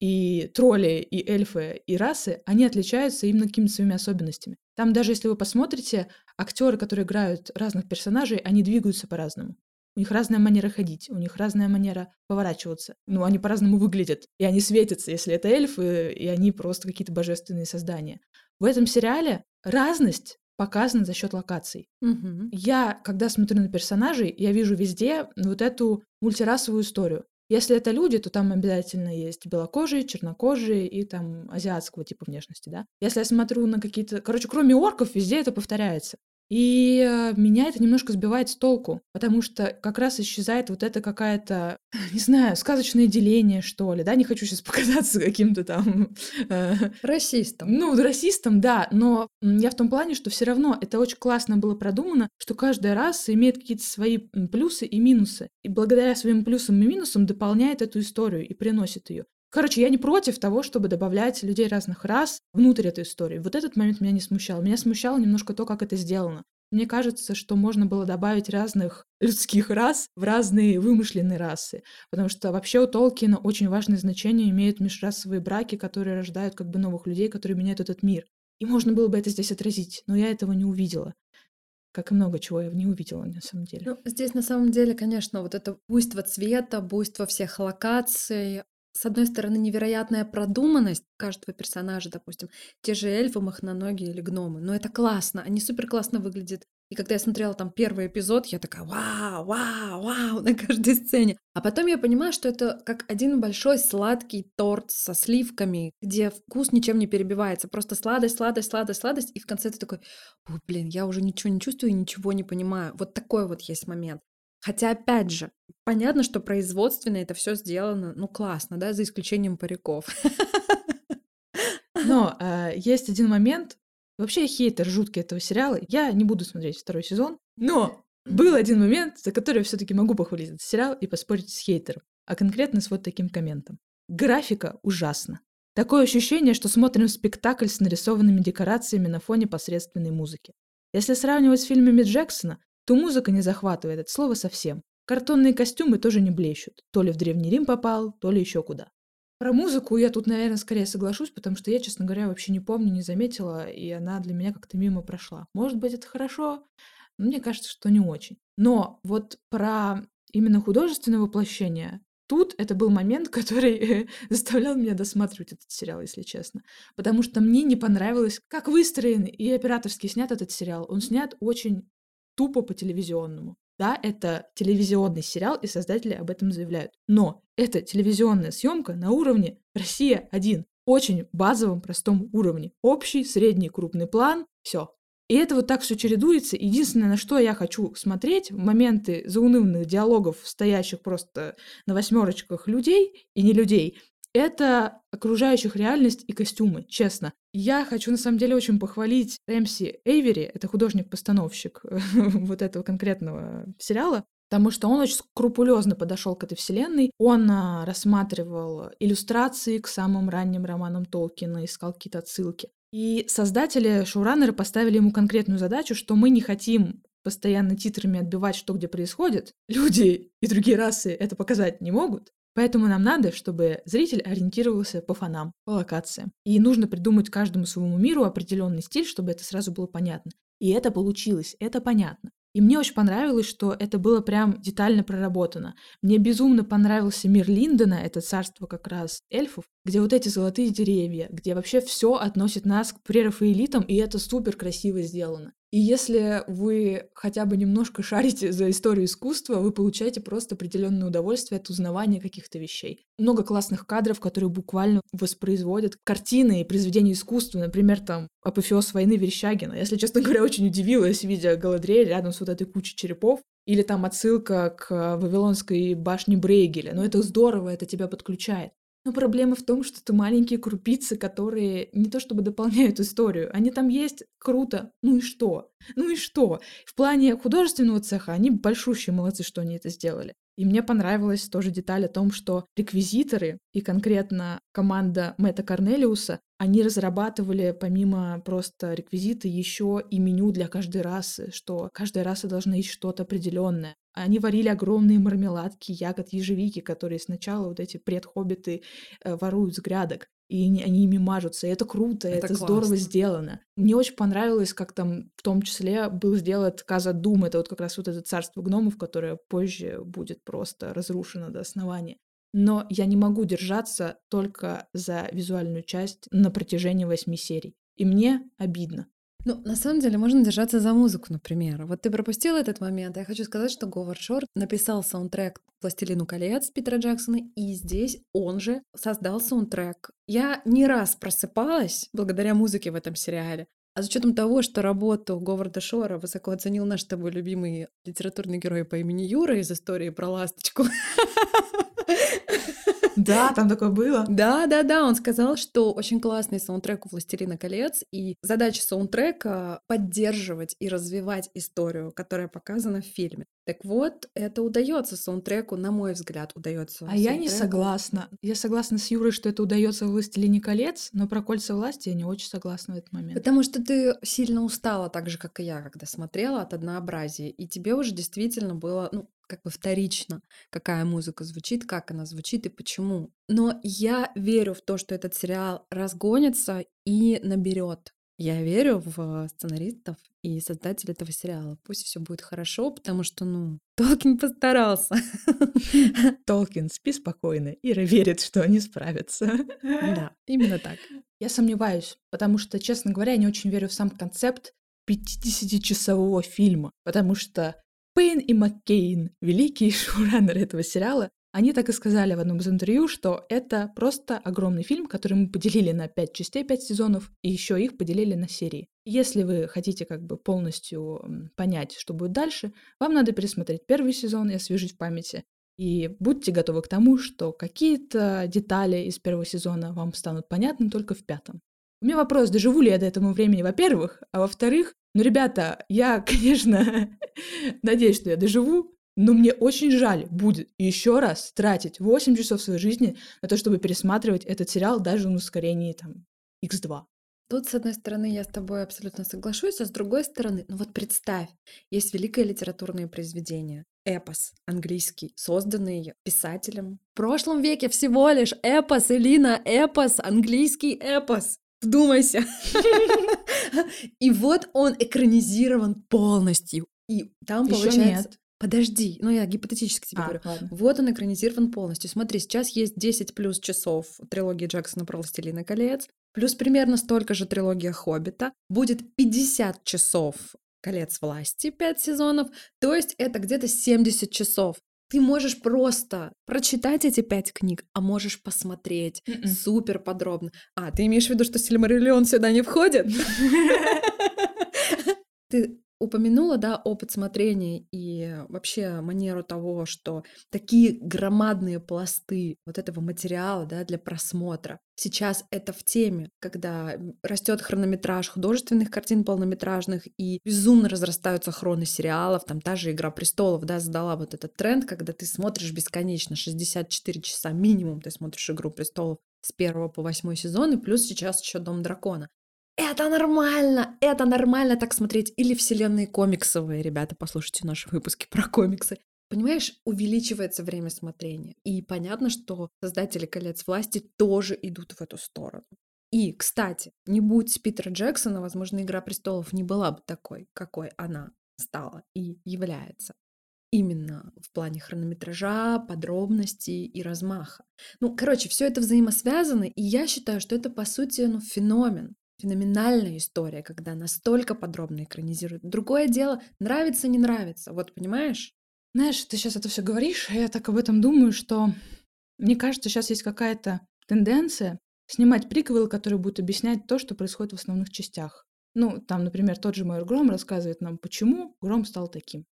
и тролли, и эльфы, и расы, они отличаются именно какими-то своими особенностями. Там даже если вы посмотрите, актеры, которые играют разных персонажей, они двигаются по-разному. У них разная манера ходить, у них разная манера поворачиваться. Ну, они по-разному выглядят. И они светятся, если это эльфы, и они просто какие-то божественные создания. В этом сериале разность показано за счет локаций. Угу. Я, когда смотрю на персонажей, я вижу везде вот эту мультирасовую историю. Если это люди, то там обязательно есть белокожие, чернокожие и там азиатского типа внешности, да. Если я смотрю на какие-то... Короче, кроме орков, везде это повторяется. И э, меня это немножко сбивает с толку, потому что как раз исчезает вот это какая-то, не знаю, сказочное деление, что ли, да, не хочу сейчас показаться каким-то там... Э, расистом. Ну, расистом, да, но я в том плане, что все равно это очень классно было продумано, что каждая раса имеет какие-то свои плюсы и минусы, и благодаря своим плюсам и минусам дополняет эту историю и приносит ее. Короче, я не против того, чтобы добавлять людей разных рас внутрь этой истории. Вот этот момент меня не смущал. Меня смущало немножко то, как это сделано. Мне кажется, что можно было добавить разных людских рас в разные вымышленные расы. Потому что вообще у Толкина очень важное значение имеют межрасовые браки, которые рождают как бы новых людей, которые меняют этот мир. И можно было бы это здесь отразить, но я этого не увидела как и много чего я не увидела на самом деле. Ну, здесь на самом деле, конечно, вот это буйство цвета, буйство всех локаций, с одной стороны, невероятная продуманность каждого персонажа, допустим, те же эльфы, махноногие или гномы, но это классно, они супер классно выглядят. И когда я смотрела там первый эпизод, я такая вау, вау, вау на каждой сцене. А потом я понимаю, что это как один большой сладкий торт со сливками, где вкус ничем не перебивается. Просто сладость, сладость, сладость, сладость. И в конце ты такой, блин, я уже ничего не чувствую и ничего не понимаю. Вот такой вот есть момент. Хотя, опять же, понятно, что производственно это все сделано, ну, классно, да, за исключением париков. Но э, есть один момент. Вообще я хейтер жуткий этого сериала. Я не буду смотреть второй сезон. Но был один момент, за который я все-таки могу похвалить этот сериал и поспорить с хейтером. А конкретно с вот таким комментом. Графика ужасна. Такое ощущение, что смотрим спектакль с нарисованными декорациями на фоне посредственной музыки. Если сравнивать с фильмами Джексона, то музыка не захватывает от слова совсем. Картонные костюмы тоже не блещут. То ли в Древний Рим попал, то ли еще куда. Про музыку я тут, наверное, скорее соглашусь, потому что я, честно говоря, вообще не помню, не заметила, и она для меня как-то мимо прошла. Может быть, это хорошо, но мне кажется, что не очень. Но вот про именно художественное воплощение, тут это был момент, который заставлял меня досматривать этот сериал, если честно. Потому что мне не понравилось, как выстроен и операторский снят этот сериал. Он снят очень тупо по телевизионному. Да, это телевизионный сериал, и создатели об этом заявляют. Но это телевизионная съемка на уровне Россия-1. Очень базовом, простом уровне. Общий, средний, крупный план, все. И это вот так все чередуется. Единственное, на что я хочу смотреть, моменты заунывных диалогов, стоящих просто на восьмерочках людей и не людей, это окружающих реальность и костюмы, честно. Я хочу на самом деле очень похвалить Рэмси Эйвери, это художник-постановщик вот этого конкретного сериала, потому что он очень скрупулезно подошел к этой вселенной. Он а, рассматривал иллюстрации к самым ранним романам Толкина, искал какие-то отсылки. И создатели, шоураннеры поставили ему конкретную задачу, что мы не хотим постоянно титрами отбивать, что где происходит. Люди и другие расы это показать не могут. Поэтому нам надо, чтобы зритель ориентировался по фонам, по локациям. И нужно придумать каждому своему миру определенный стиль, чтобы это сразу было понятно. И это получилось, это понятно. И мне очень понравилось, что это было прям детально проработано. Мне безумно понравился мир Линдона, это царство как раз эльфов, где вот эти золотые деревья, где вообще все относит нас к прерафаэлитам, и это супер красиво сделано. И если вы хотя бы немножко шарите за историю искусства, вы получаете просто определенное удовольствие от узнавания каких-то вещей. Много классных кадров, которые буквально воспроизводят картины и произведения искусства. Например, там «Апофеоз войны Верещагина». Если, честно говоря, очень удивилась, видя Галадриэль рядом с вот этой кучей черепов. Или там отсылка к Вавилонской башне Брейгеля. Но это здорово, это тебя подключает. Но проблема в том, что это маленькие крупицы, которые не то чтобы дополняют историю. Они там есть, круто. Ну и что? Ну и что? В плане художественного цеха они большущие молодцы, что они это сделали. И мне понравилась тоже деталь о том, что реквизиторы и конкретно команда Мэтта Корнелиуса, они разрабатывали помимо просто реквизита еще и меню для каждой расы, что каждая раса должна есть что-то определенное. Они варили огромные мармеладки, ягод ежевики, которые сначала вот эти предхоббиты э, воруют с грядок. И они, ими мажутся. И это круто, это, это здорово сделано. Мне очень понравилось, как там в том числе был сделан Каза Дум. Это вот как раз вот это царство гномов, которое позже будет просто разрушено до основания. Но я не могу держаться только за визуальную часть на протяжении восьми серий. И мне обидно. Ну, на самом деле, можно держаться за музыку, например. Вот ты пропустил этот момент. Я хочу сказать, что Говард Шор написал саундтрек «Пластилину колец» Питера Джексона, и здесь он же создал саундтрек. Я не раз просыпалась благодаря музыке в этом сериале. А с учетом того, что работу Говарда Шора высоко оценил наш с тобой любимый литературный герой по имени Юра из истории про ласточку. Да, там такое было. Да, да, да, он сказал, что очень классный саундтрек у «Властелина колец», и задача саундтрека — поддерживать и развивать историю, которая показана в фильме. Так вот, это удается саундтреку, на мой взгляд, удается. А я не согласна. Я согласна с Юрой, что это удается в «Властелине колец», но про «Кольца власти» я не очень согласна в этот момент. Потому что ты сильно устала, так же, как и я, когда смотрела от однообразия, и тебе уже действительно было, ну, как бы вторично, какая музыка звучит, как она звучит и почему. Но я верю в то, что этот сериал разгонится и наберет. Я верю в сценаристов и создателей этого сериала. Пусть все будет хорошо, потому что, ну, Толкин постарался. Толкин, спи спокойно. Ира верит, что они справятся. Да, именно так. Я сомневаюсь, потому что, честно говоря, я не очень верю в сам концепт 50-часового фильма, потому что Пейн и Маккейн, великие шоураннеры этого сериала, они так и сказали в одном из интервью, что это просто огромный фильм, который мы поделили на пять частей, пять сезонов, и еще их поделили на серии. Если вы хотите как бы полностью понять, что будет дальше, вам надо пересмотреть первый сезон и освежить в памяти. И будьте готовы к тому, что какие-то детали из первого сезона вам станут понятны только в пятом. У меня вопрос, доживу ли я до этого времени, во-первых, а во-вторых, ну, ребята, я, конечно, надеюсь, что я доживу, но мне очень жаль будет еще раз тратить 8 часов своей жизни на то, чтобы пересматривать этот сериал даже на ускорении там x2. Тут, с одной стороны, я с тобой абсолютно соглашусь, а с другой стороны, ну вот представь, есть великое литературное произведение, эпос английский, созданный писателем. В прошлом веке всего лишь эпос, Элина, эпос, английский эпос. Вдумайся. И вот он экранизирован полностью. И там Еще получается... нет. Подожди, ну я гипотетически тебе А, говорю. ладно. Вот он экранизирован полностью. Смотри, сейчас есть 10 плюс часов трилогии Джексона про «Властелина колец», плюс примерно столько же трилогия «Хоббита». Будет 50 часов «Колец власти», 5 сезонов, то есть это где-то 70 часов. Ты можешь просто прочитать эти пять книг, а можешь посмотреть Мгм. супер подробно. А, ты имеешь в виду, что Сильмариллион сюда не входит? Ты упомянула, да, опыт смотрения и вообще манеру того, что такие громадные пласты вот этого материала, да, для просмотра. Сейчас это в теме, когда растет хронометраж художественных картин полнометражных и безумно разрастаются хроны сериалов, там та же «Игра престолов», да, задала вот этот тренд, когда ты смотришь бесконечно, 64 часа минимум ты смотришь «Игру престолов» с первого по восьмой сезон, и плюс сейчас еще «Дом дракона». Это нормально, это нормально так смотреть. Или вселенные комиксовые, ребята, послушайте наши выпуски про комиксы. Понимаешь, увеличивается время смотрения. И понятно, что создатели «Колец власти» тоже идут в эту сторону. И, кстати, не будь Питера Джексона, возможно, «Игра престолов» не была бы такой, какой она стала и является. Именно в плане хронометража, подробностей и размаха. Ну, короче, все это взаимосвязано, и я считаю, что это, по сути, ну, феномен феноменальная история, когда настолько подробно экранизируют. Другое дело, нравится, не нравится. Вот понимаешь? Знаешь, ты сейчас это все говоришь, а я так об этом думаю, что мне кажется, сейчас есть какая-то тенденция снимать приквелы, которые будут объяснять то, что происходит в основных частях. Ну, там, например, тот же майор Гром рассказывает нам, почему Гром стал таким.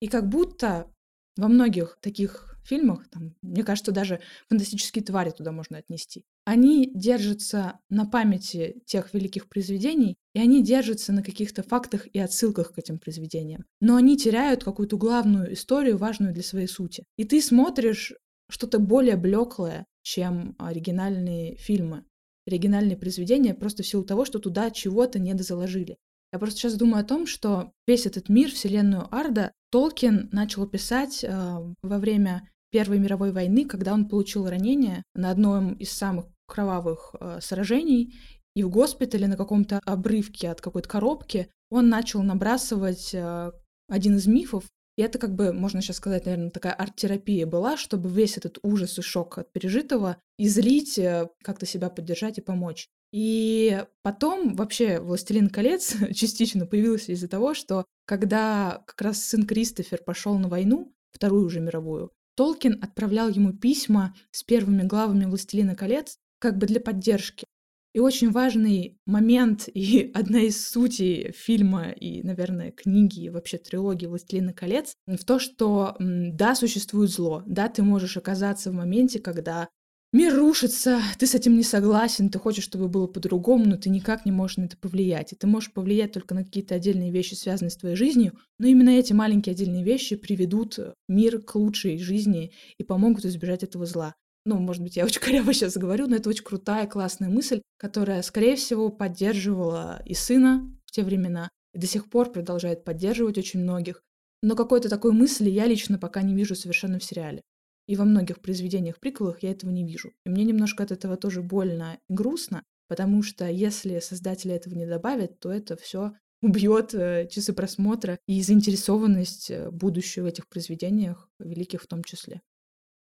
И как будто во многих таких фильмах, там, мне кажется, даже фантастические твари туда можно отнести, они держатся на памяти тех великих произведений, и они держатся на каких-то фактах и отсылках к этим произведениям. Но они теряют какую-то главную историю, важную для своей сути. И ты смотришь что-то более блеклое, чем оригинальные фильмы, оригинальные произведения, просто в силу того, что туда чего-то недозаложили. Я просто сейчас думаю о том, что весь этот мир, вселенную Арда, Толкин начал писать э, во время Первой мировой войны, когда он получил ранение на одном из самых кровавых э, сражений, и в госпитале на каком-то обрывке от какой-то коробки он начал набрасывать э, один из мифов, и это как бы, можно сейчас сказать, наверное, такая арт-терапия была, чтобы весь этот ужас и шок от пережитого излить, э, как-то себя поддержать и помочь. И потом вообще «Властелин колец» частично появился из-за того, что когда как раз сын Кристофер пошел на войну, вторую уже мировую, Толкин отправлял ему письма с первыми главами «Властелина колец» как бы для поддержки. И очень важный момент и одна из сутей фильма и, наверное, книги, и вообще трилогии «Властелина колец» в то, что да, существует зло, да, ты можешь оказаться в моменте, когда мир рушится, ты с этим не согласен, ты хочешь, чтобы было по-другому, но ты никак не можешь на это повлиять. И ты можешь повлиять только на какие-то отдельные вещи, связанные с твоей жизнью, но именно эти маленькие отдельные вещи приведут мир к лучшей жизни и помогут избежать этого зла. Ну, может быть, я очень коряво сейчас говорю, но это очень крутая, классная мысль, которая, скорее всего, поддерживала и сына в те времена, и до сих пор продолжает поддерживать очень многих. Но какой-то такой мысли я лично пока не вижу совершенно в сериале. И во многих произведениях, приквелах я этого не вижу. И мне немножко от этого тоже больно и грустно, потому что если создатели этого не добавят, то это все убьет э, часы просмотра и заинтересованность э, будущего в этих произведениях, великих в том числе.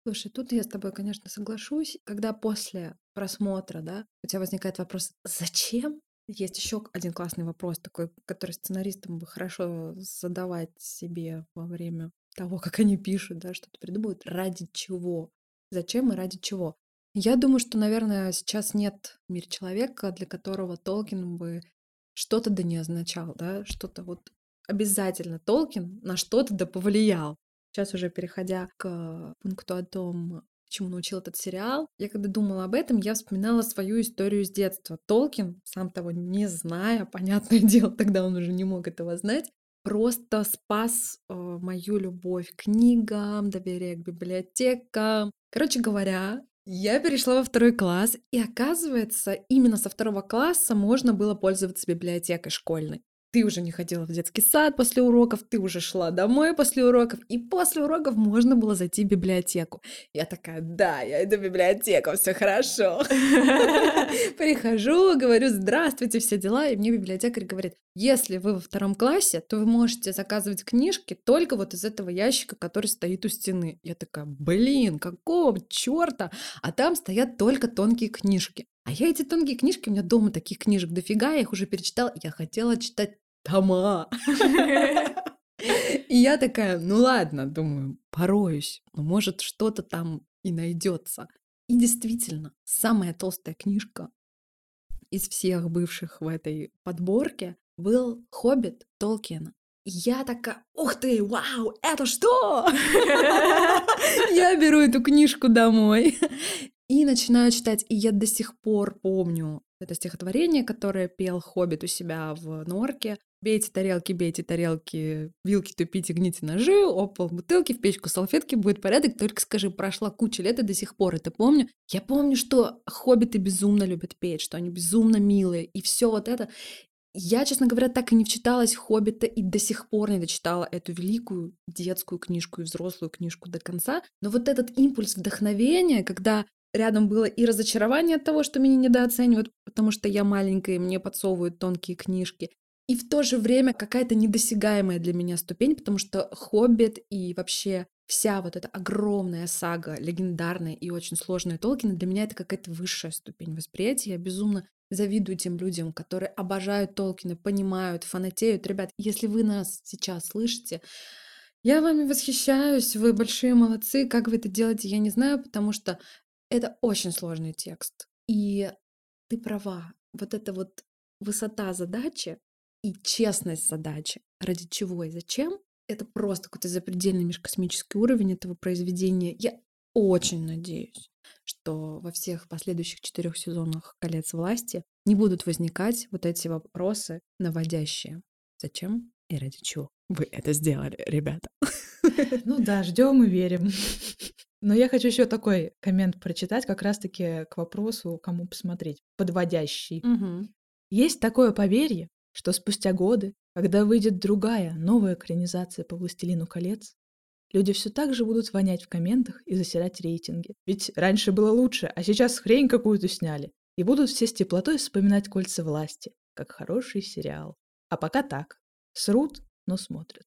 Слушай, тут я с тобой, конечно, соглашусь. Когда после просмотра, да, у тебя возникает вопрос, зачем? Есть еще один классный вопрос такой, который сценаристам бы хорошо задавать себе во время того, как они пишут, да, что-то придумывают, ради чего, зачем и ради чего. Я думаю, что, наверное, сейчас нет в мире человека, для которого Толкин бы что-то да не означал, да, что-то вот обязательно Толкин на что-то да повлиял. Сейчас уже переходя к пункту о том, чему научил этот сериал. Я когда думала об этом, я вспоминала свою историю с детства. Толкин, сам того не зная, понятное дело, тогда он уже не мог этого знать, просто спас э, мою любовь к книгам, доверие к библиотекам. Короче говоря, я перешла во второй класс, и оказывается, именно со второго класса можно было пользоваться библиотекой школьной ты уже не ходила в детский сад после уроков, ты уже шла домой после уроков, и после уроков можно было зайти в библиотеку. Я такая, да, я иду в библиотеку, все хорошо. Прихожу, говорю, здравствуйте, все дела, и мне библиотекарь говорит, если вы во втором классе, то вы можете заказывать книжки только вот из этого ящика, который стоит у стены. Я такая, блин, какого черта? А там стоят только тонкие книжки. А я эти тонкие книжки, у меня дома таких книжек дофига, я их уже перечитала, я хотела читать тома. И я такая, ну ладно, думаю, пороюсь, ну может что-то там и найдется. И действительно, самая толстая книжка из всех бывших в этой подборке был «Хоббит» Толкиена. И я такая, ух ты, вау, это что? Я беру эту книжку домой. И начинаю читать, и я до сих пор помню это стихотворение, которое пел Хоббит у себя в норке. Бейте тарелки, бейте тарелки, вилки тупите, гните ножи, опал бутылки, в печку салфетки, будет порядок. Только скажи, прошла куча лет, и до сих пор это помню. Я помню, что хоббиты безумно любят петь, что они безумно милые, и все вот это. Я, честно говоря, так и не вчиталась в «Хоббита» и до сих пор не дочитала эту великую детскую книжку и взрослую книжку до конца. Но вот этот импульс вдохновения, когда рядом было и разочарование от того, что меня недооценивают, потому что я маленькая, и мне подсовывают тонкие книжки, и в то же время какая-то недосягаемая для меня ступень, потому что «Хоббит» и вообще вся вот эта огромная сага, легендарная и очень сложная Толкина, для меня это какая-то высшая ступень восприятия. Я безумно завидую тем людям, которые обожают Толкина, понимают, фанатеют. Ребят, если вы нас сейчас слышите, я вами восхищаюсь, вы большие молодцы. Как вы это делаете, я не знаю, потому что это очень сложный текст. И ты права. Вот эта вот высота задачи и честность задачи, ради чего и зачем, это просто какой-то запредельный межкосмический уровень этого произведения. Я очень надеюсь, что во всех последующих четырех сезонах «Колец власти» не будут возникать вот эти вопросы наводящие. Зачем и ради чего вы это сделали, ребята? Ну да, ждем и верим. Но я хочу еще такой коммент прочитать, как раз-таки к вопросу, кому посмотреть, подводящий. Угу. Есть такое поверье, что спустя годы, когда выйдет другая, новая экранизация по «Властелину колец», люди все так же будут вонять в комментах и засирать рейтинги. Ведь раньше было лучше, а сейчас хрень какую-то сняли. И будут все с теплотой вспоминать «Кольца власти», как хороший сериал. А пока так. Срут, но смотрят.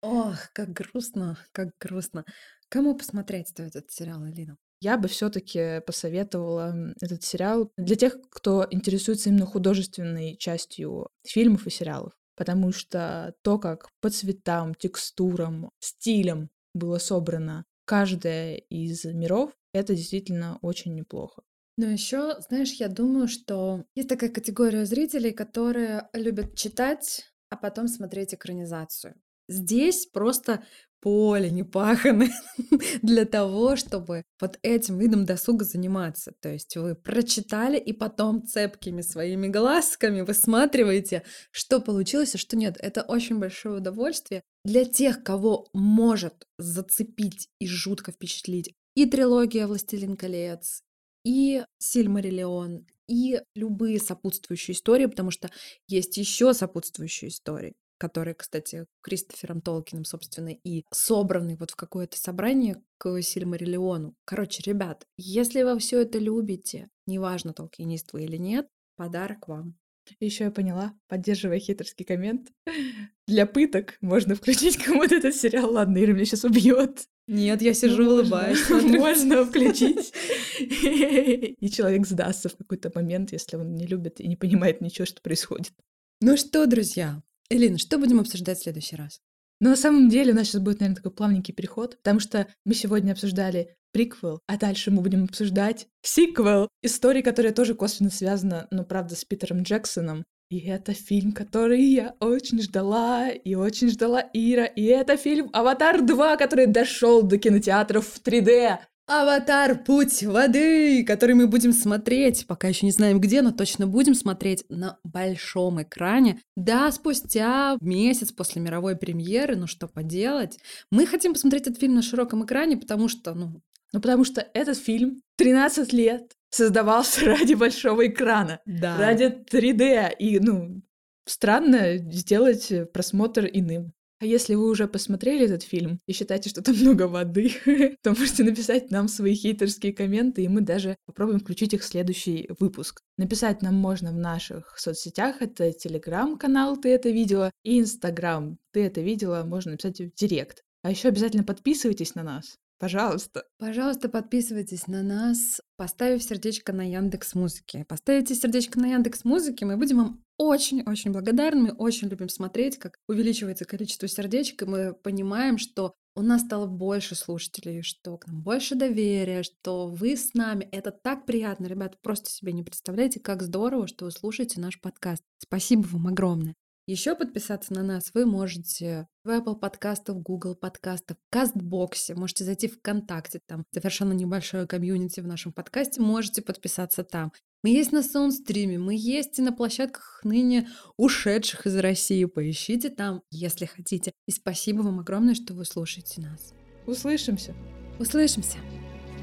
Ох, как грустно, как грустно. Кому посмотреть стоит этот сериал, Элина? Я бы все-таки посоветовала этот сериал для тех, кто интересуется именно художественной частью фильмов и сериалов. Потому что то, как по цветам, текстурам, стилям было собрано каждое из миров, это действительно очень неплохо. Но еще, знаешь, я думаю, что есть такая категория зрителей, которые любят читать, а потом смотреть экранизацию. Здесь просто поле не паханы для того, чтобы вот этим видом досуга заниматься. То есть вы прочитали и потом цепкими своими глазками высматриваете, что получилось, а что нет. Это очень большое удовольствие для тех, кого может зацепить и жутко впечатлить и трилогия «Властелин колец», и «Сильмариллион», и любые сопутствующие истории, потому что есть еще сопутствующие истории которые, кстати, Кристофером Толкиным, собственно, и собраны вот в какое-то собрание к Сильмариллиону. Короче, ребят, если вы все это любите, неважно, толкинист вы или нет, подарок вам. Еще я поняла, поддерживая хитрский коммент, для пыток можно включить кому-то этот сериал. Ладно, Ира меня сейчас убьет. Нет, я сижу, Ну, улыбаюсь. Можно, можно включить. И человек сдастся в какой-то момент, если он не любит и не понимает ничего, что происходит. Ну что, друзья, Элина, что будем обсуждать в следующий раз? Но на самом деле у нас сейчас будет, наверное, такой плавненький переход, потому что мы сегодня обсуждали приквел, а дальше мы будем обсуждать сиквел. История, которая тоже косвенно связана, но правда, с Питером Джексоном. И это фильм, который я очень ждала, и очень ждала Ира. И это фильм «Аватар 2», который дошел до кинотеатров в 3D. Аватар Путь воды, который мы будем смотреть, пока еще не знаем где, но точно будем смотреть на большом экране. Да, спустя месяц после мировой премьеры, ну что поделать. Мы хотим посмотреть этот фильм на широком экране, потому что, ну, Ну, потому что этот фильм 13 лет создавался ради большого экрана, да. ради 3D. И, ну, странно сделать просмотр иным. А если вы уже посмотрели этот фильм и считаете, что там много воды, то можете написать нам свои хейтерские комменты, и мы даже попробуем включить их в следующий выпуск. Написать нам можно в наших соцсетях. Это телеграм-канал «Ты это видела» и инстаграм «Ты это видела». Можно написать в директ. А еще обязательно подписывайтесь на нас. Пожалуйста. Пожалуйста, подписывайтесь на нас, поставив сердечко на Яндекс Музыке. Поставите сердечко на Яндекс Музыке, мы будем вам очень-очень благодарны. Мы очень любим смотреть, как увеличивается количество сердечек, и мы понимаем, что у нас стало больше слушателей, что к нам больше доверия, что вы с нами. Это так приятно, ребят, просто себе не представляете, как здорово, что вы слушаете наш подкаст. Спасибо вам огромное. Еще подписаться на нас вы можете в Apple подкастах, в Google подкастах, в Кастбоксе. Можете зайти в ВКонтакте, там совершенно небольшое комьюнити в нашем подкасте. Можете подписаться там. Мы есть на саундстриме, мы есть и на площадках ныне ушедших из России. Поищите там, если хотите. И спасибо вам огромное, что вы слушаете нас. Услышимся. Услышимся!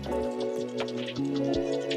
thank